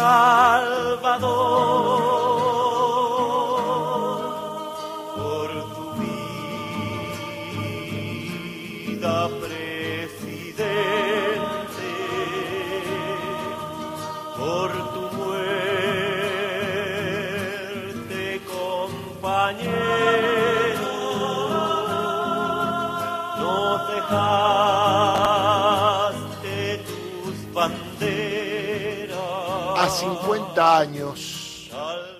Salvador, por tu vida, presidente, por tu muerte, compañero. 50 años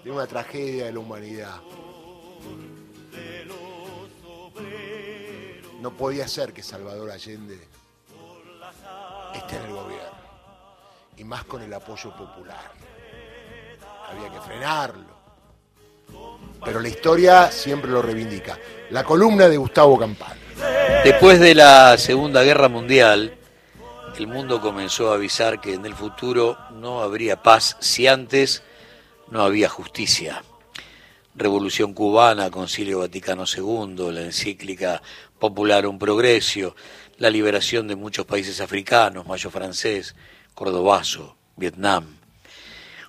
de una tragedia de la humanidad. No podía ser que Salvador Allende esté en el gobierno, y más con el apoyo popular. Había que frenarlo. Pero la historia siempre lo reivindica. La columna de Gustavo Campana. Después de la Segunda Guerra Mundial, el mundo comenzó a avisar que en el futuro no habría paz si antes no había justicia. Revolución cubana, Concilio Vaticano II, la encíclica Popular un Progreso, la liberación de muchos países africanos, Mayo francés, Cordobazo, Vietnam.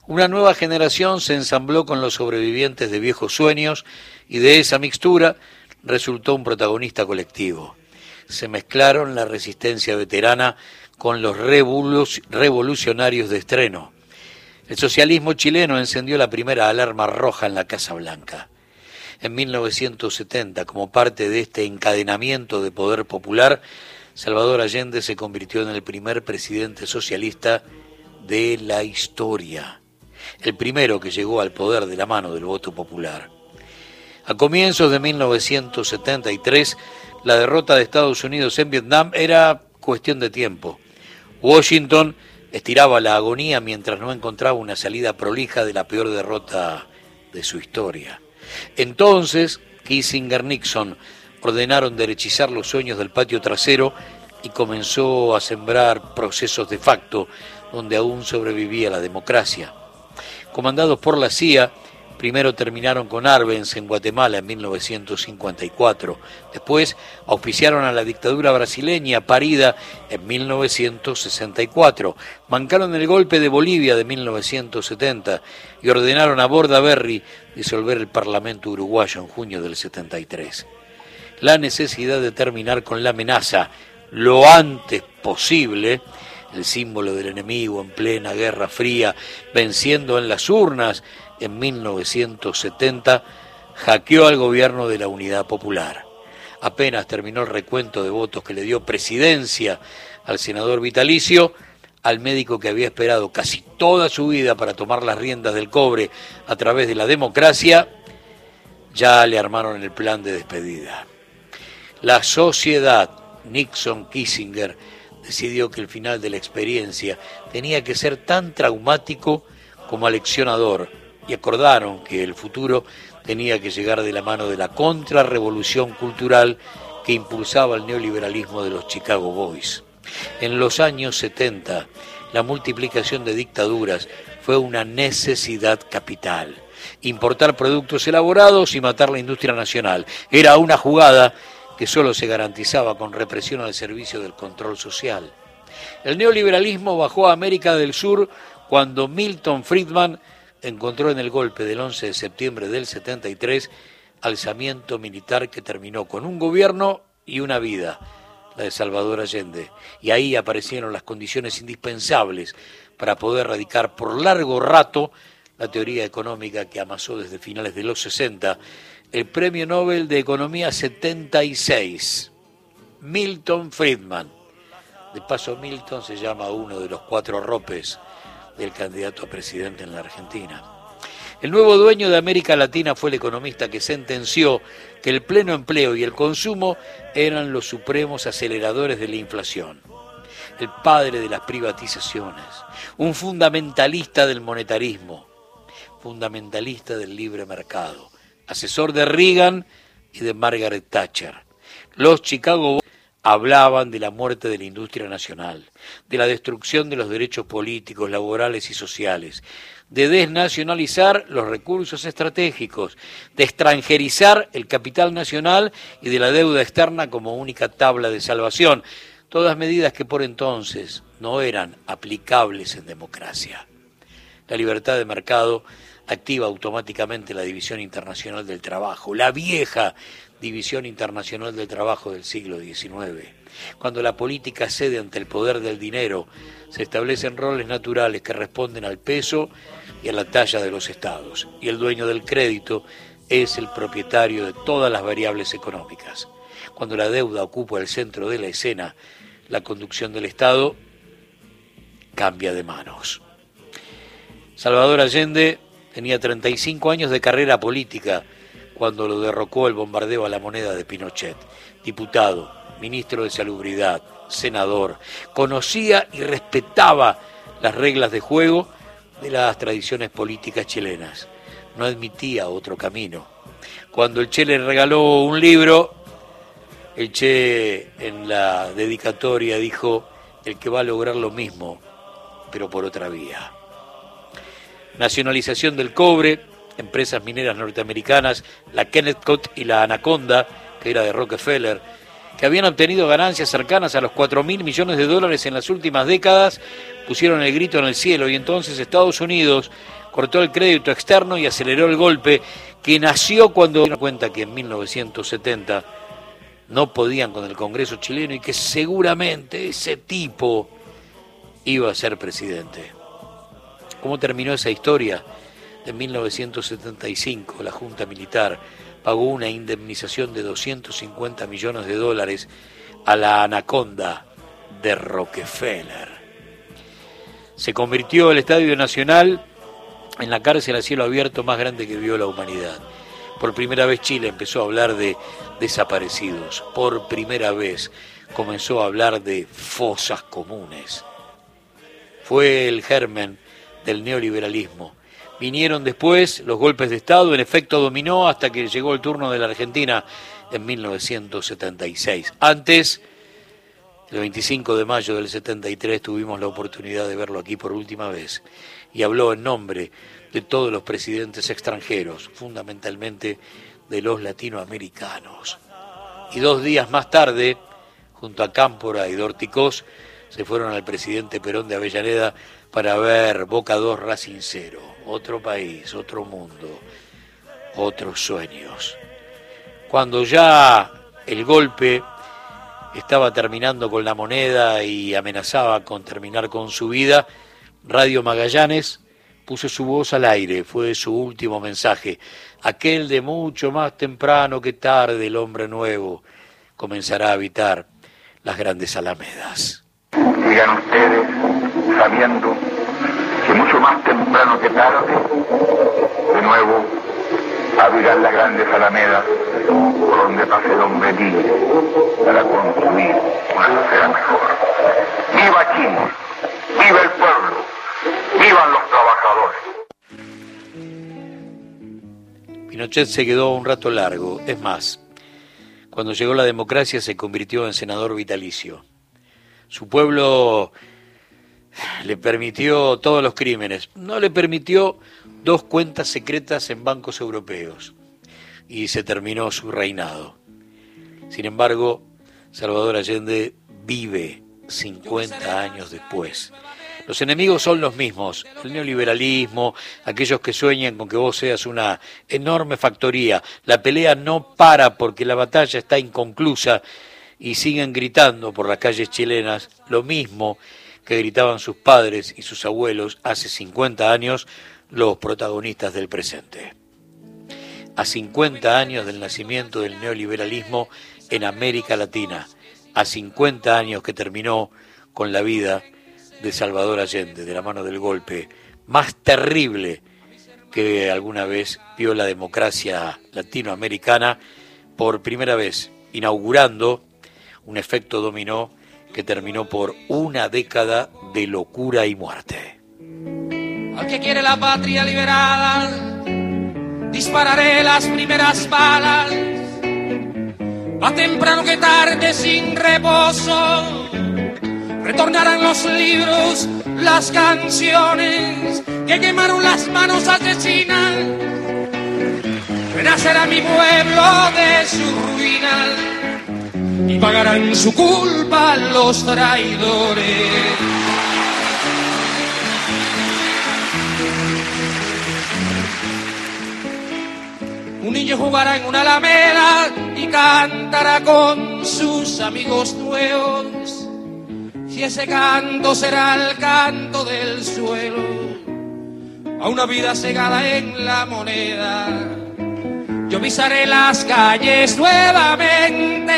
Una nueva generación se ensambló con los sobrevivientes de viejos sueños y de esa mixtura resultó un protagonista colectivo. Se mezclaron la resistencia veterana con los revolucionarios de estreno. El socialismo chileno encendió la primera alarma roja en la Casa Blanca. En 1970, como parte de este encadenamiento de poder popular, Salvador Allende se convirtió en el primer presidente socialista de la historia, el primero que llegó al poder de la mano del voto popular. A comienzos de 1973, la derrota de Estados Unidos en Vietnam era cuestión de tiempo. Washington estiraba la agonía mientras no encontraba una salida prolija de la peor derrota de su historia. Entonces, Kissinger-Nixon ordenaron derechizar los sueños del patio trasero y comenzó a sembrar procesos de facto donde aún sobrevivía la democracia. Comandados por la CIA, Primero terminaron con Arbenz en Guatemala en 1954. Después auspiciaron a la dictadura brasileña parida en 1964. Mancaron el golpe de Bolivia de 1970 y ordenaron a Bordaberry disolver el Parlamento uruguayo en junio del 73. La necesidad de terminar con la amenaza lo antes posible el símbolo del enemigo en plena Guerra Fría, venciendo en las urnas en 1970, hackeó al gobierno de la Unidad Popular. Apenas terminó el recuento de votos que le dio presidencia al senador vitalicio, al médico que había esperado casi toda su vida para tomar las riendas del cobre a través de la democracia, ya le armaron el plan de despedida. La sociedad Nixon-Kissinger decidió que el final de la experiencia tenía que ser tan traumático como aleccionador y acordaron que el futuro tenía que llegar de la mano de la contrarrevolución cultural que impulsaba el neoliberalismo de los Chicago Boys. En los años 70, la multiplicación de dictaduras fue una necesidad capital. Importar productos elaborados y matar la industria nacional era una jugada que solo se garantizaba con represión al servicio del control social. El neoliberalismo bajó a América del Sur cuando Milton Friedman encontró en el golpe del 11 de septiembre del 73 alzamiento militar que terminó con un gobierno y una vida, la de Salvador Allende. Y ahí aparecieron las condiciones indispensables para poder radicar por largo rato la teoría económica que amasó desde finales de los 60 el Premio Nobel de Economía 76, Milton Friedman. De paso, Milton se llama uno de los cuatro ropes del candidato a presidente en la Argentina. El nuevo dueño de América Latina fue el economista que sentenció que el pleno empleo y el consumo eran los supremos aceleradores de la inflación. El padre de las privatizaciones, un fundamentalista del monetarismo, fundamentalista del libre mercado, asesor de Reagan y de Margaret Thatcher. Los Chicago hablaban de la muerte de la industria nacional, de la destrucción de los derechos políticos, laborales y sociales, de desnacionalizar los recursos estratégicos, de extranjerizar el capital nacional y de la deuda externa como única tabla de salvación, todas medidas que por entonces no eran aplicables en democracia. La libertad de mercado activa automáticamente la División Internacional del Trabajo, la vieja División Internacional del Trabajo del siglo XIX. Cuando la política cede ante el poder del dinero, se establecen roles naturales que responden al peso y a la talla de los estados, y el dueño del crédito es el propietario de todas las variables económicas. Cuando la deuda ocupa el centro de la escena, la conducción del Estado cambia de manos. Salvador Allende tenía 35 años de carrera política cuando lo derrocó el bombardeo a la moneda de Pinochet. Diputado, ministro de Salubridad, senador, conocía y respetaba las reglas de juego de las tradiciones políticas chilenas. No admitía otro camino. Cuando el Che le regaló un libro, el Che en la dedicatoria dijo, el que va a lograr lo mismo, pero por otra vía. Nacionalización del cobre, empresas mineras norteamericanas, la Kennecott y la Anaconda, que era de Rockefeller, que habían obtenido ganancias cercanas a los 4 mil millones de dólares en las últimas décadas, pusieron el grito en el cielo y entonces Estados Unidos cortó el crédito externo y aceleró el golpe que nació cuando dieron cuenta que en 1970 no podían con el Congreso chileno y que seguramente ese tipo iba a ser presidente. ¿Cómo terminó esa historia? En 1975 la Junta Militar pagó una indemnización de 250 millones de dólares a la anaconda de Rockefeller. Se convirtió el Estadio Nacional en la cárcel a cielo abierto más grande que vio la humanidad. Por primera vez Chile empezó a hablar de desaparecidos. Por primera vez comenzó a hablar de fosas comunes. Fue el germen del neoliberalismo Vinieron después los golpes de Estado, en efecto dominó hasta que llegó el turno de la Argentina en 1976. Antes, el 25 de mayo del 73, tuvimos la oportunidad de verlo aquí por última vez y habló en nombre de todos los presidentes extranjeros, fundamentalmente de los latinoamericanos. Y dos días más tarde, junto a Cámpora y Dorticós, se fueron al presidente Perón de Avellaneda para ver Boca 2 Racing 0 otro país, otro mundo, otros sueños. Cuando ya el golpe estaba terminando con la moneda y amenazaba con terminar con su vida, Radio Magallanes puso su voz al aire, fue su último mensaje, aquel de mucho más temprano que tarde el hombre nuevo comenzará a habitar las grandes alamedas. Ustedes, sabiendo mucho más temprano que tarde, de nuevo abrirán las grandes alamedas por donde pase hombre libre para construir una sociedad mejor. ¡Viva Chile! ¡Viva el pueblo! ¡Vivan los trabajadores! Pinochet se quedó un rato largo, es más, cuando llegó la democracia se convirtió en senador vitalicio. Su pueblo le permitió todos los crímenes, no le permitió dos cuentas secretas en bancos europeos y se terminó su reinado. Sin embargo, Salvador Allende vive 50 años después. Los enemigos son los mismos, el neoliberalismo, aquellos que sueñan con que vos seas una enorme factoría. La pelea no para porque la batalla está inconclusa y siguen gritando por las calles chilenas lo mismo que gritaban sus padres y sus abuelos hace 50 años los protagonistas del presente. A 50 años del nacimiento del neoliberalismo en América Latina, a 50 años que terminó con la vida de Salvador Allende, de la mano del golpe más terrible que alguna vez vio la democracia latinoamericana, por primera vez inaugurando un efecto dominó que terminó por una década de locura y muerte. Al que quiere la patria liberada, dispararé las primeras balas. Más temprano que tarde, sin reposo, retornarán los libros, las canciones que quemaron las manos asesinas. Renacerá mi pueblo de su ruina y y pagarán su culpa los traidores. Un niño jugará en una alameda y cantará con sus amigos nuevos. Y ese canto será el canto del suelo, a una vida cegada en la moneda yo pisaré las calles nuevamente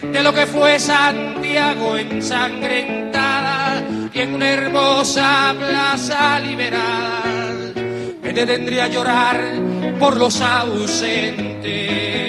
de lo que fue Santiago ensangrentada y en una hermosa plaza liberada me detendría a llorar por los ausentes.